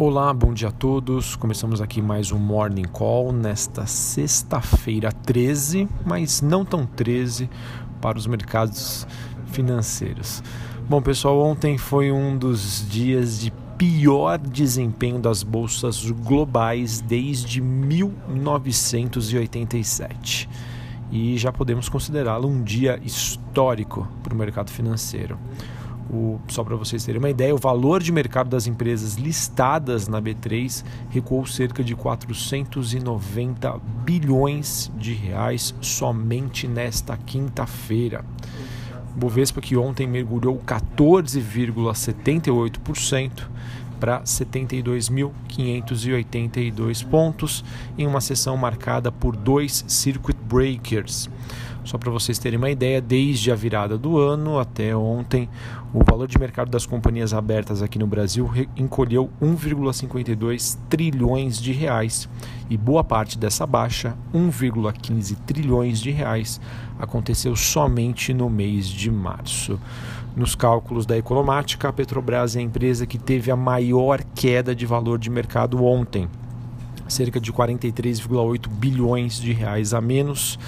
Olá, bom dia a todos. Começamos aqui mais um Morning Call nesta sexta-feira 13, mas não tão 13 para os mercados financeiros. Bom, pessoal, ontem foi um dos dias de pior desempenho das bolsas globais desde 1987. E já podemos considerá-lo um dia histórico para o mercado financeiro. O, só para vocês terem uma ideia, o valor de mercado das empresas listadas na B3 recuou cerca de 490 bilhões de reais somente nesta quinta-feira. Bovespa que ontem mergulhou 14,78% para 72.582 pontos em uma sessão marcada por dois circuit breakers só para vocês terem uma ideia, desde a virada do ano até ontem, o valor de mercado das companhias abertas aqui no Brasil encolheu 1,52 trilhões de reais e boa parte dessa baixa, 1,15 trilhões de reais, aconteceu somente no mês de março. Nos cálculos da Economática, a Petrobras é a empresa que teve a maior queda de valor de mercado ontem, cerca de 43,8 bilhões de reais a menos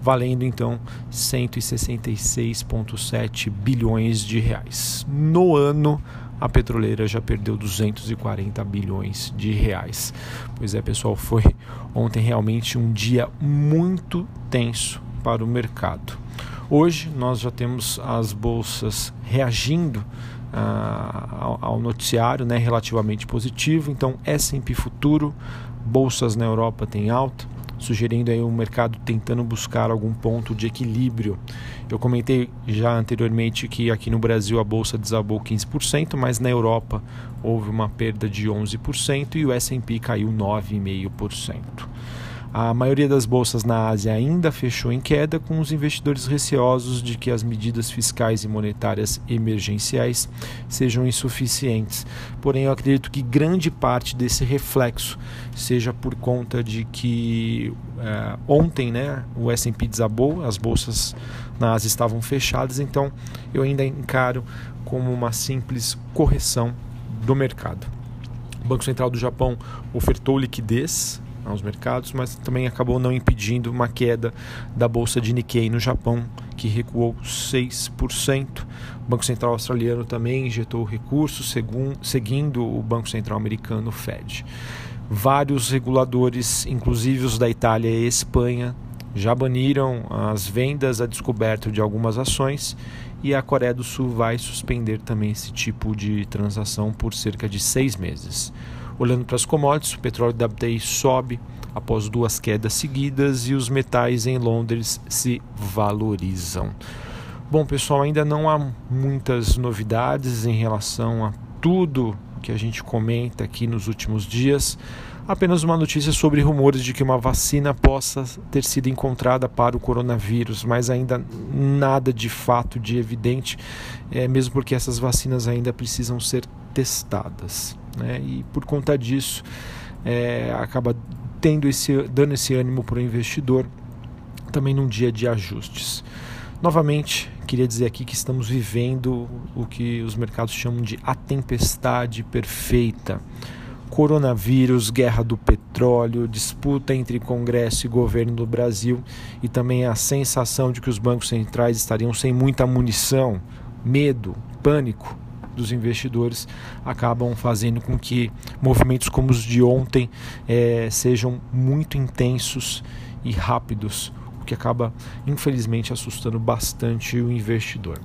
valendo então 166,7 bilhões de reais. No ano, a petroleira já perdeu 240 bilhões de reais. Pois é, pessoal, foi ontem realmente um dia muito tenso para o mercado. Hoje nós já temos as bolsas reagindo ah, ao, ao, noticiário né, relativamente positivo. Então, S&P Futuro, bolsas na Europa tem alta, sugerindo aí um mercado tentando buscar algum ponto de equilíbrio. Eu comentei já anteriormente que aqui no Brasil a bolsa desabou 15%, mas na Europa houve uma perda de 11% e o S&P caiu 9,5%. A maioria das bolsas na Ásia ainda fechou em queda, com os investidores receosos de que as medidas fiscais e monetárias emergenciais sejam insuficientes. Porém, eu acredito que grande parte desse reflexo seja por conta de que é, ontem né, o S&P desabou, as bolsas na Ásia estavam fechadas, então eu ainda encaro como uma simples correção do mercado. O Banco Central do Japão ofertou liquidez aos mercados, mas também acabou não impedindo uma queda da bolsa de Nikkei no Japão, que recuou 6%. O Banco Central australiano também injetou recursos, seguindo o Banco Central americano, Fed. Vários reguladores, inclusive os da Itália e Espanha, já baniram as vendas a descoberto de algumas ações e a Coreia do Sul vai suspender também esse tipo de transação por cerca de seis meses. Olhando para as commodities, o petróleo WTI sobe após duas quedas seguidas e os metais em Londres se valorizam. Bom, pessoal, ainda não há muitas novidades em relação a tudo que a gente comenta aqui nos últimos dias. Apenas uma notícia sobre rumores de que uma vacina possa ter sido encontrada para o coronavírus, mas ainda nada de fato, de evidente, é, mesmo porque essas vacinas ainda precisam ser testadas né? e por conta disso é, acaba tendo esse, dando esse ânimo para o investidor também num dia de ajustes. Novamente, queria dizer aqui que estamos vivendo o que os mercados chamam de a tempestade perfeita. Coronavírus, guerra do petróleo, disputa entre Congresso e governo do Brasil e também a sensação de que os bancos centrais estariam sem muita munição, medo, pânico dos investidores acabam fazendo com que movimentos como os de ontem é, sejam muito intensos e rápidos, o que acaba infelizmente assustando bastante o investidor.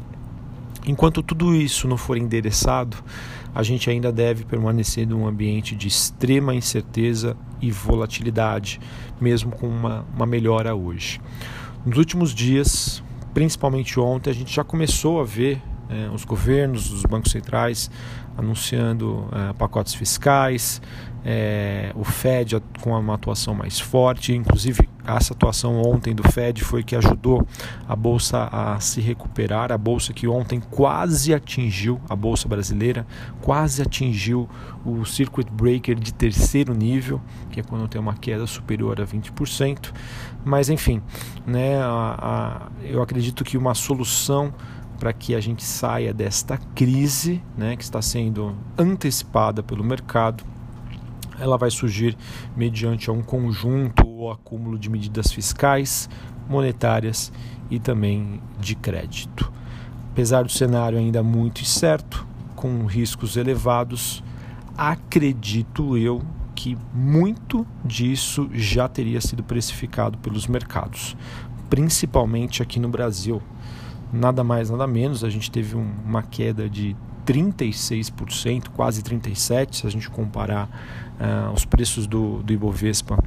Enquanto tudo isso não for endereçado, a gente ainda deve permanecer num ambiente de extrema incerteza e volatilidade, mesmo com uma, uma melhora hoje. Nos últimos dias, principalmente ontem, a gente já começou a ver é, os governos, os bancos centrais anunciando é, pacotes fiscais, é, o Fed com uma atuação mais forte, inclusive essa atuação ontem do Fed foi que ajudou a bolsa a se recuperar, a bolsa que ontem quase atingiu, a bolsa brasileira quase atingiu o circuit breaker de terceiro nível, que é quando tem uma queda superior a 20%, mas enfim, né, a, a, eu acredito que uma solução para que a gente saia desta crise né, que está sendo antecipada pelo mercado ela vai surgir mediante um conjunto ou acúmulo de medidas fiscais, monetárias e também de crédito. Apesar do cenário ainda muito incerto, com riscos elevados, acredito eu que muito disso já teria sido precificado pelos mercados, principalmente aqui no Brasil. Nada mais, nada menos, a gente teve um, uma queda de 36%, quase 37%, se a gente comparar uh, os preços do, do Ibovespa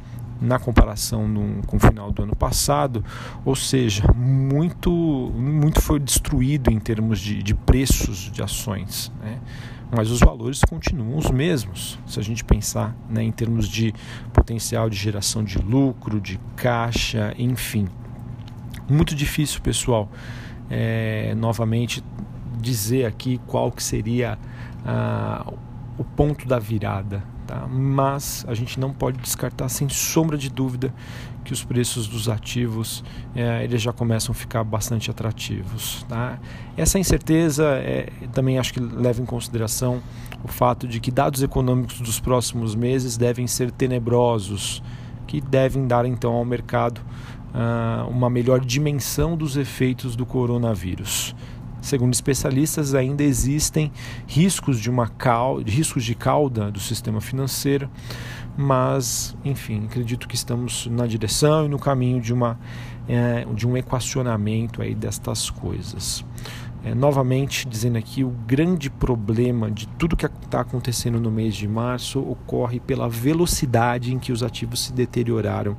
na comparação no, com o final do ano passado, ou seja, muito, muito foi destruído em termos de, de preços de ações. Né? mas os valores continuam os mesmos. Se a gente pensar né, em termos de potencial de geração de lucro, de caixa, enfim. Muito difícil, pessoal, é, novamente dizer aqui qual que seria ah, o ponto da virada Tá? Mas a gente não pode descartar sem sombra de dúvida que os preços dos ativos é, eles já começam a ficar bastante atrativos. Tá? Essa incerteza é, também acho que leva em consideração o fato de que dados econômicos dos próximos meses devem ser tenebrosos, que devem dar então ao mercado uh, uma melhor dimensão dos efeitos do coronavírus. Segundo especialistas, ainda existem riscos de uma cauda, riscos de cauda do sistema financeiro, mas, enfim, acredito que estamos na direção e no caminho de, uma, é, de um equacionamento aí destas coisas. É, novamente, dizendo aqui, o grande problema de tudo que está acontecendo no mês de março ocorre pela velocidade em que os ativos se deterioraram.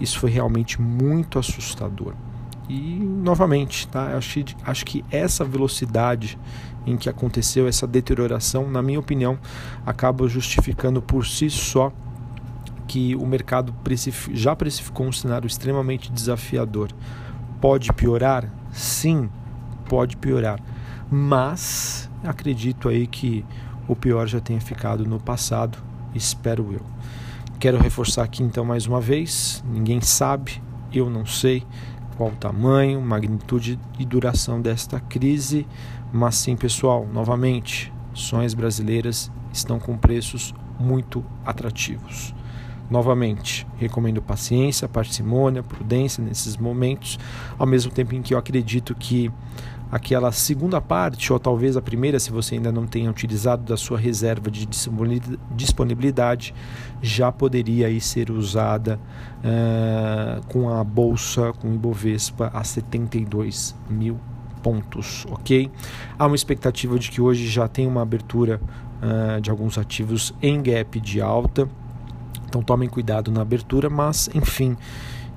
Isso foi realmente muito assustador. E novamente, tá? acho, acho que essa velocidade em que aconteceu essa deterioração, na minha opinião, acaba justificando por si só que o mercado já precificou um cenário extremamente desafiador. Pode piorar? Sim, pode piorar. Mas acredito aí que o pior já tenha ficado no passado, espero eu. Quero reforçar aqui então mais uma vez: ninguém sabe, eu não sei qual o tamanho, magnitude e duração desta crise, mas sim, pessoal, novamente, ações brasileiras estão com preços muito atrativos. Novamente, recomendo paciência, parcimônia, prudência nesses momentos, ao mesmo tempo em que eu acredito que aquela segunda parte, ou talvez a primeira, se você ainda não tenha utilizado da sua reserva de disponibilidade, já poderia aí ser usada uh, com a bolsa, com o Ibovespa a 72 mil pontos, ok? Há uma expectativa de que hoje já tem uma abertura uh, de alguns ativos em gap de alta, então tomem cuidado na abertura, mas enfim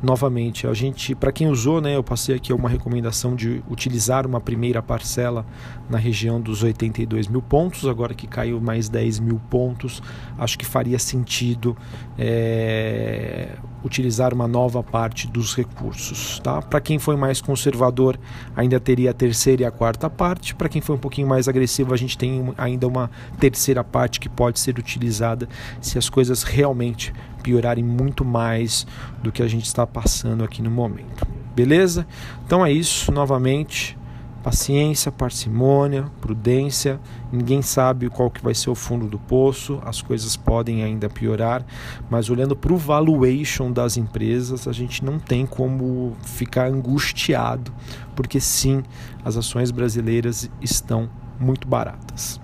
novamente. A gente, para quem usou, né, eu passei aqui uma recomendação de utilizar uma primeira parcela na região dos 82 mil pontos, agora que caiu mais 10 mil pontos, acho que faria sentido é, utilizar uma nova parte dos recursos. Tá? Para quem foi mais conservador, ainda teria a terceira e a quarta parte. Para quem foi um pouquinho mais agressivo, a gente tem ainda uma terceira parte que pode ser utilizada se as coisas realmente piorarem muito mais do que a gente está passando aqui no momento. Beleza? Então é isso, novamente. Paciência, parcimônia, prudência. Ninguém sabe qual que vai ser o fundo do poço. As coisas podem ainda piorar, mas olhando para o valuation das empresas, a gente não tem como ficar angustiado, porque sim, as ações brasileiras estão muito baratas.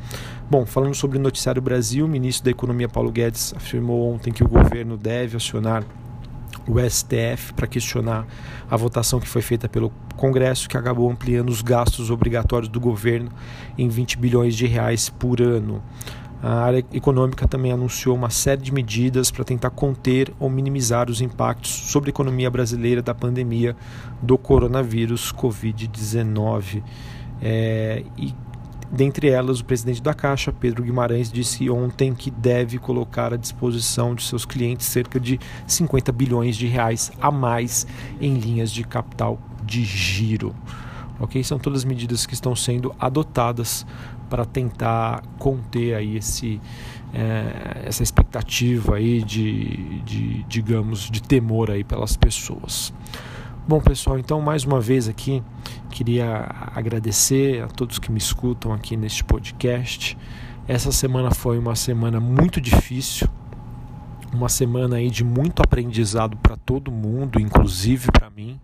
Bom, falando sobre o Noticiário Brasil, o ministro da Economia Paulo Guedes afirmou ontem que o governo deve acionar o STF para questionar a votação que foi feita pelo Congresso, que acabou ampliando os gastos obrigatórios do governo em 20 bilhões de reais por ano. A área econômica também anunciou uma série de medidas para tentar conter ou minimizar os impactos sobre a economia brasileira da pandemia do coronavírus Covid-19. É, e Dentre elas, o presidente da Caixa, Pedro Guimarães, disse ontem que deve colocar à disposição de seus clientes cerca de 50 bilhões de reais a mais em linhas de capital de giro. Ok? São todas as medidas que estão sendo adotadas para tentar conter aí esse, é, essa expectativa aí de, de, digamos, de temor aí pelas pessoas. Bom, pessoal, então mais uma vez aqui queria agradecer a todos que me escutam aqui neste podcast. Essa semana foi uma semana muito difícil, uma semana aí de muito aprendizado para todo mundo, inclusive para mim.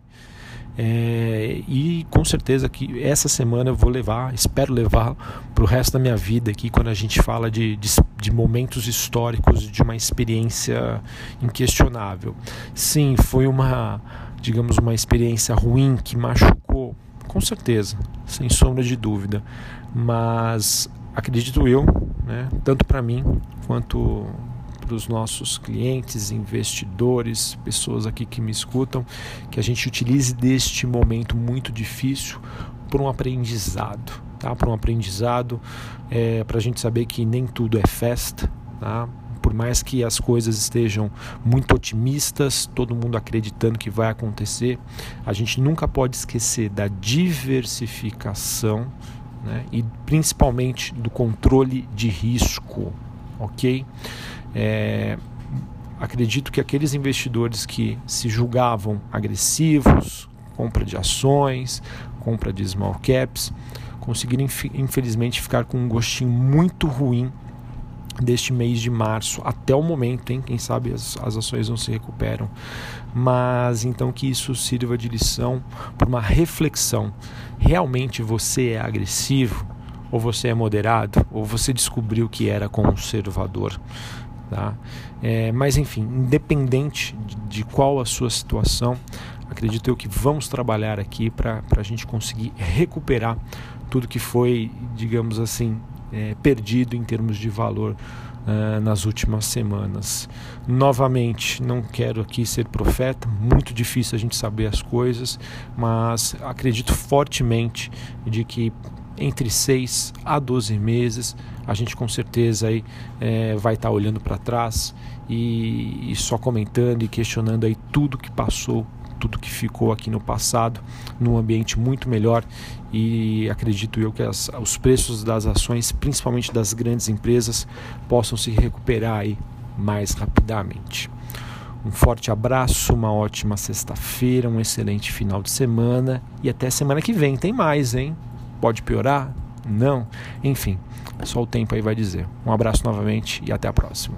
É, e com certeza que essa semana eu vou levar, espero levar para o resto da minha vida aqui, quando a gente fala de, de, de, momentos históricos, de uma experiência inquestionável. Sim, foi uma, digamos, uma experiência ruim que machucou, com certeza, sem sombra de dúvida, mas acredito eu, né, tanto para mim quanto para os nossos clientes, investidores, pessoas aqui que me escutam, que a gente utilize deste momento muito difícil para um aprendizado, tá? Para um aprendizado, é, para a gente saber que nem tudo é festa, tá? Por mais que as coisas estejam muito otimistas, todo mundo acreditando que vai acontecer, a gente nunca pode esquecer da diversificação né? e principalmente do controle de risco, ok? É, acredito que aqueles investidores que se julgavam agressivos, compra de ações, compra de small caps, conseguiram infelizmente ficar com um gostinho muito ruim deste mês de março até o momento, hein? Quem sabe as, as ações não se recuperam. Mas então que isso sirva de lição para uma reflexão. Realmente você é agressivo? Ou você é moderado? Ou você descobriu que era conservador? Tá? É, mas enfim, independente de, qual a sua situação, acredito eu que vamos trabalhar aqui para a gente conseguir recuperar tudo que foi, digamos assim, é, perdido em termos de valor uh, nas últimas semanas. Novamente, não quero aqui ser profeta, muito difícil a gente saber as coisas, mas acredito fortemente de que entre 6 a 12 meses, a gente com certeza aí, é, vai estar tá olhando para trás e, e, só comentando e questionando aí tudo que passou, tudo que ficou aqui no passado, num ambiente muito melhor e acredito eu que as, os preços das ações, principalmente das grandes empresas, possam se recuperar aí mais rapidamente. Um forte abraço, uma ótima sexta-feira, um excelente final de semana e até semana que vem. Tem mais, hein? Pode piorar? Não. Enfim, só o tempo aí vai dizer. Um abraço novamente e até a próxima.